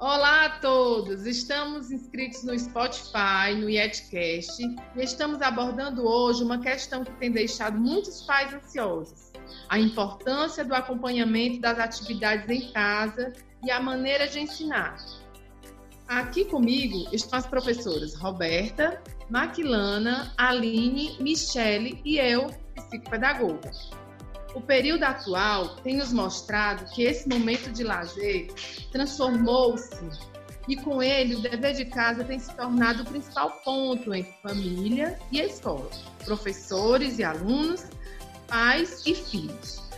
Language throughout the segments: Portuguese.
Olá a todos! Estamos inscritos no Spotify, no Yetcast e estamos abordando hoje uma questão que tem deixado muitos pais ansiosos: a importância do acompanhamento das atividades em casa e a maneira de ensinar. Aqui comigo estão as professoras Roberta, Maquilana, Aline, Michele e eu, psicopedagoga. O período atual tem nos mostrado que esse momento de lazer transformou-se e com ele o dever de casa tem se tornado o principal ponto entre família e escola, professores e alunos, pais e filhos.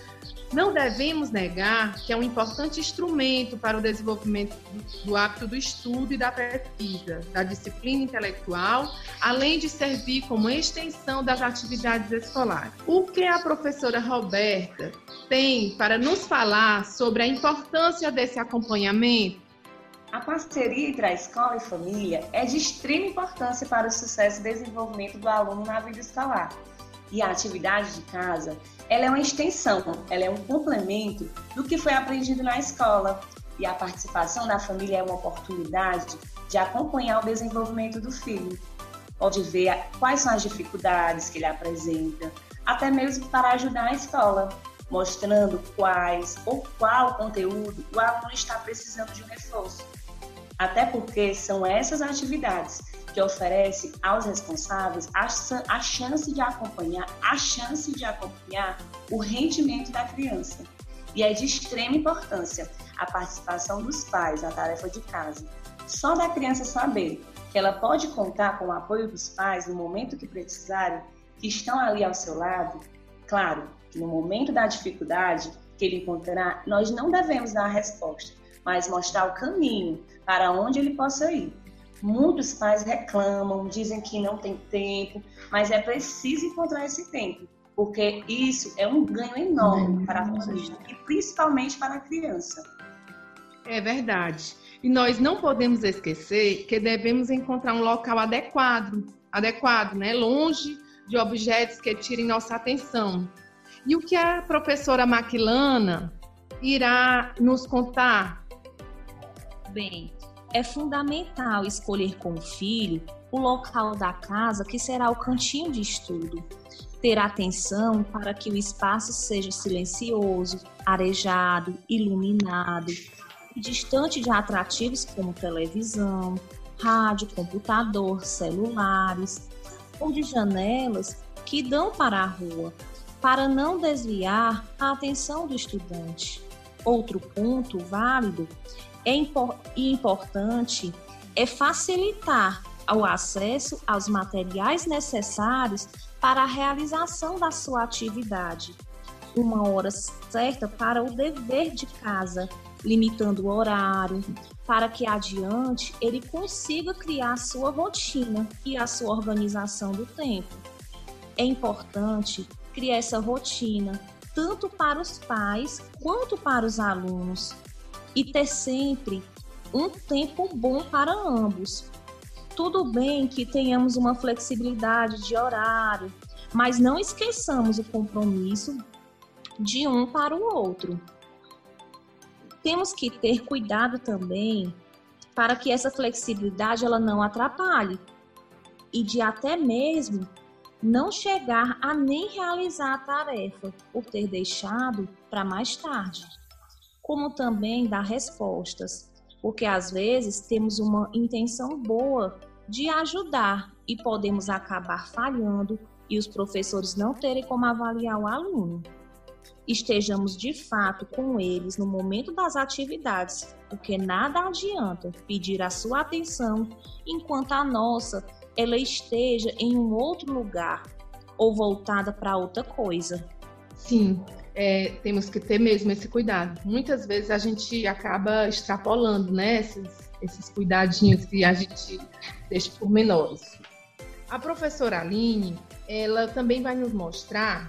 Não devemos negar que é um importante instrumento para o desenvolvimento do hábito do estudo e da pesquisa, da disciplina intelectual, além de servir como extensão das atividades escolares. O que a professora Roberta tem para nos falar sobre a importância desse acompanhamento? A parceria entre a escola e família é de extrema importância para o sucesso e desenvolvimento do aluno na vida escolar. E a atividade de casa ela é uma extensão, ela é um complemento do que foi aprendido na escola. E a participação da família é uma oportunidade de acompanhar o desenvolvimento do filho. Pode ver quais são as dificuldades que ele apresenta, até mesmo para ajudar a escola, mostrando quais ou qual conteúdo o aluno está precisando de um reforço. Até porque são essas atividades que oferece aos responsáveis a, a chance de acompanhar, a chance de acompanhar o rendimento da criança. E é de extrema importância a participação dos pais na tarefa de casa. Só da criança saber que ela pode contar com o apoio dos pais no momento que precisarem, que estão ali ao seu lado, claro, que no momento da dificuldade que ele encontrará, nós não devemos dar a resposta, mas mostrar o caminho para onde ele possa ir. Muitos pais reclamam, dizem que não tem tempo, mas é preciso encontrar esse tempo, porque isso é um ganho enorme para a família e principalmente para a criança. É verdade. E nós não podemos esquecer que devemos encontrar um local adequado, adequado, né? Longe de objetos que tirem nossa atenção. E o que a professora Maquilana irá nos contar? Bem, é fundamental escolher com o filho o local da casa que será o cantinho de estudo. Ter atenção para que o espaço seja silencioso, arejado, iluminado distante de atrativos como televisão, rádio, computador, celulares ou de janelas que dão para a rua, para não desviar a atenção do estudante. Outro ponto válido é impor, importante é facilitar o acesso aos materiais necessários para a realização da sua atividade. Uma hora certa para o dever de casa, limitando o horário, para que adiante ele consiga criar sua rotina e a sua organização do tempo. É importante criar essa rotina tanto para os pais quanto para os alunos, e ter sempre um tempo bom para ambos. Tudo bem que tenhamos uma flexibilidade de horário, mas não esqueçamos o compromisso de um para o outro. Temos que ter cuidado também para que essa flexibilidade ela não atrapalhe e de até mesmo não chegar a nem realizar a tarefa por ter deixado para mais tarde como também dar respostas, porque às vezes temos uma intenção boa de ajudar e podemos acabar falhando e os professores não terem como avaliar o aluno. Estejamos de fato com eles no momento das atividades, porque nada adianta pedir a sua atenção enquanto a nossa ela esteja em um outro lugar ou voltada para outra coisa. Sim, é, temos que ter mesmo esse cuidado. Muitas vezes a gente acaba extrapolando né, esses, esses cuidadinhos que a gente deixa por menores. A professora Aline, ela também vai nos mostrar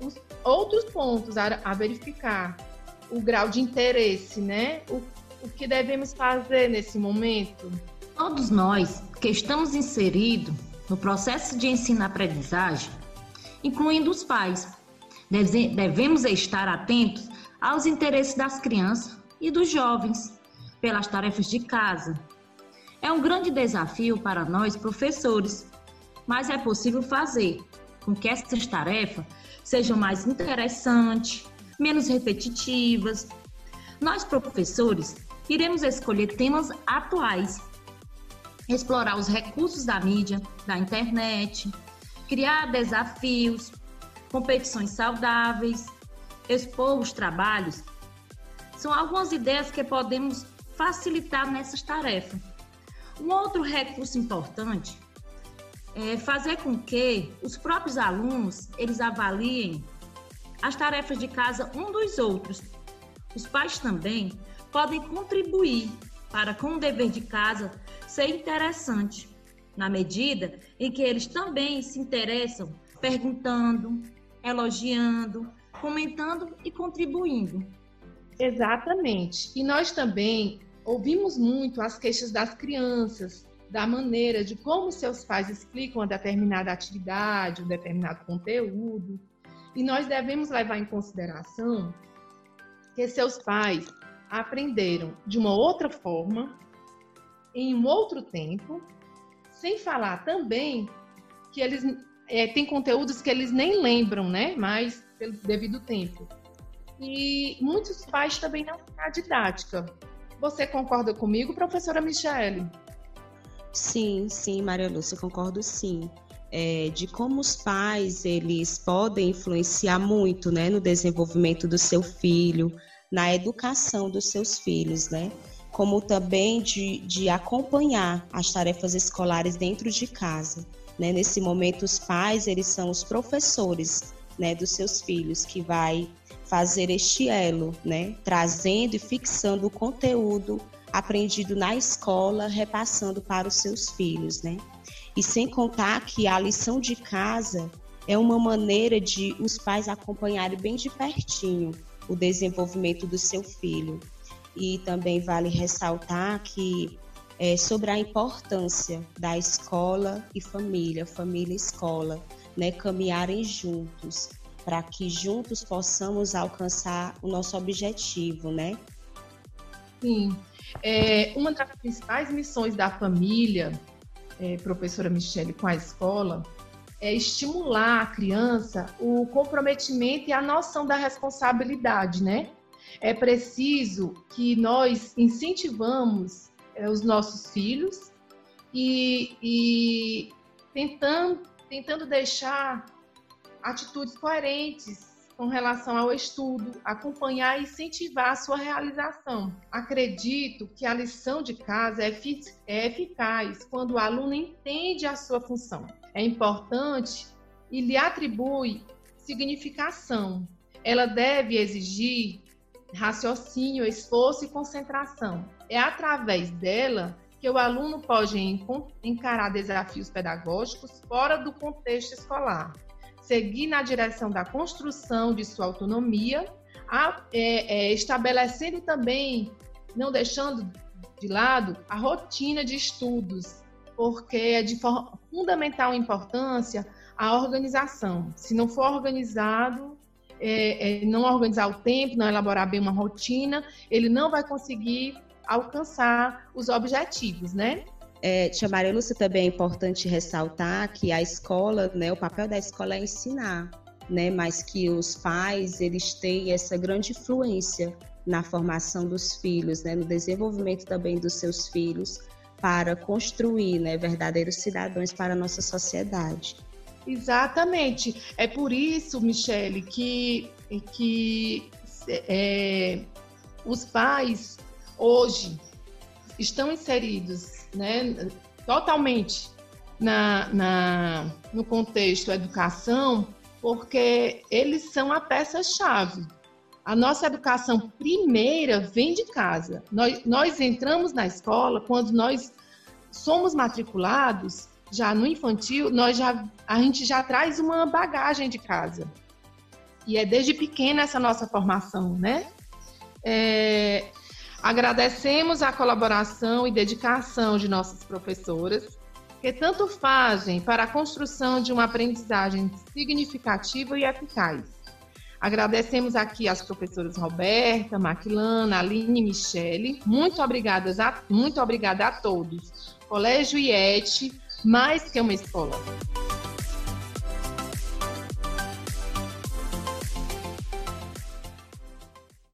os outros pontos a, a verificar, o grau de interesse, né? O, o que devemos fazer nesse momento. Todos nós que estamos inseridos no processo de ensino-aprendizagem, incluindo os pais, Devemos estar atentos aos interesses das crianças e dos jovens, pelas tarefas de casa. É um grande desafio para nós, professores, mas é possível fazer com que essas tarefas sejam mais interessantes, menos repetitivas. Nós, professores, iremos escolher temas atuais, explorar os recursos da mídia, da internet, criar desafios, competições saudáveis, expor os trabalhos. São algumas ideias que podemos facilitar nessas tarefas. Um outro recurso importante é fazer com que os próprios alunos eles avaliem as tarefas de casa um dos outros. Os pais também podem contribuir para com o dever de casa ser interessante, na medida em que eles também se interessam perguntando, elogiando, comentando e contribuindo. Exatamente. E nós também ouvimos muito as queixas das crianças, da maneira de como seus pais explicam uma determinada atividade, um determinado conteúdo. E nós devemos levar em consideração que seus pais aprenderam de uma outra forma, em um outro tempo, sem falar também que eles é, têm conteúdos que eles nem lembram, né? Mas pelo devido tempo. E muitos pais também não têm a didática. Você concorda comigo, professora Michele? Sim, sim, Maria Lúcia, concordo sim. É, de como os pais eles podem influenciar muito né, no desenvolvimento do seu filho, na educação dos seus filhos, né? Como também de, de acompanhar as tarefas escolares dentro de casa. Né? Nesse momento, os pais eles são os professores né, dos seus filhos que vai fazer este elo, né, trazendo e fixando o conteúdo aprendido na escola, repassando para os seus filhos, né? E sem contar que a lição de casa é uma maneira de os pais acompanharem bem de pertinho o desenvolvimento do seu filho. E também vale ressaltar que é, sobre a importância da escola e família, família e escola, né, caminharem juntos, para que juntos possamos alcançar o nosso objetivo, né? Sim. É, uma das principais missões da família, é, professora Michele, com a escola, é estimular a criança o comprometimento e a noção da responsabilidade, né? É preciso que nós incentivamos os nossos filhos e, e tentando, tentando deixar atitudes coerentes com relação ao estudo, acompanhar e incentivar a sua realização. Acredito que a lição de casa é, é eficaz quando o aluno entende a sua função. É importante e lhe atribui significação. Ela deve exigir raciocínio, esforço e concentração. É através dela que o aluno pode encarar desafios pedagógicos fora do contexto escolar seguir na direção da construção de sua autonomia, a, é, é, estabelecendo também, não deixando de lado, a rotina de estudos, porque é de fundamental importância a organização. Se não for organizado, é, é, não organizar o tempo, não elaborar bem uma rotina, ele não vai conseguir alcançar os objetivos, né? É, Tia Maria Lúcia, também é importante ressaltar que a escola, né, o papel da escola é ensinar, né, mas que os pais, eles têm essa grande influência na formação dos filhos, né, no desenvolvimento também dos seus filhos, para construir né, verdadeiros cidadãos para a nossa sociedade. Exatamente. É por isso, Michele, que, que é, os pais hoje estão inseridos né, totalmente na, na, no contexto educação, porque eles são a peça-chave. A nossa educação primeira vem de casa. Nós, nós entramos na escola quando nós somos matriculados, já no infantil, nós já, a gente já traz uma bagagem de casa. E é desde pequena essa nossa formação, né? É, Agradecemos a colaboração e dedicação de nossas professoras, que tanto fazem para a construção de uma aprendizagem significativa e eficaz. Agradecemos aqui as professoras Roberta, Maquilana, Aline e Michele. Muito, obrigadas a, muito obrigada a todos. Colégio IET, mais que uma escola.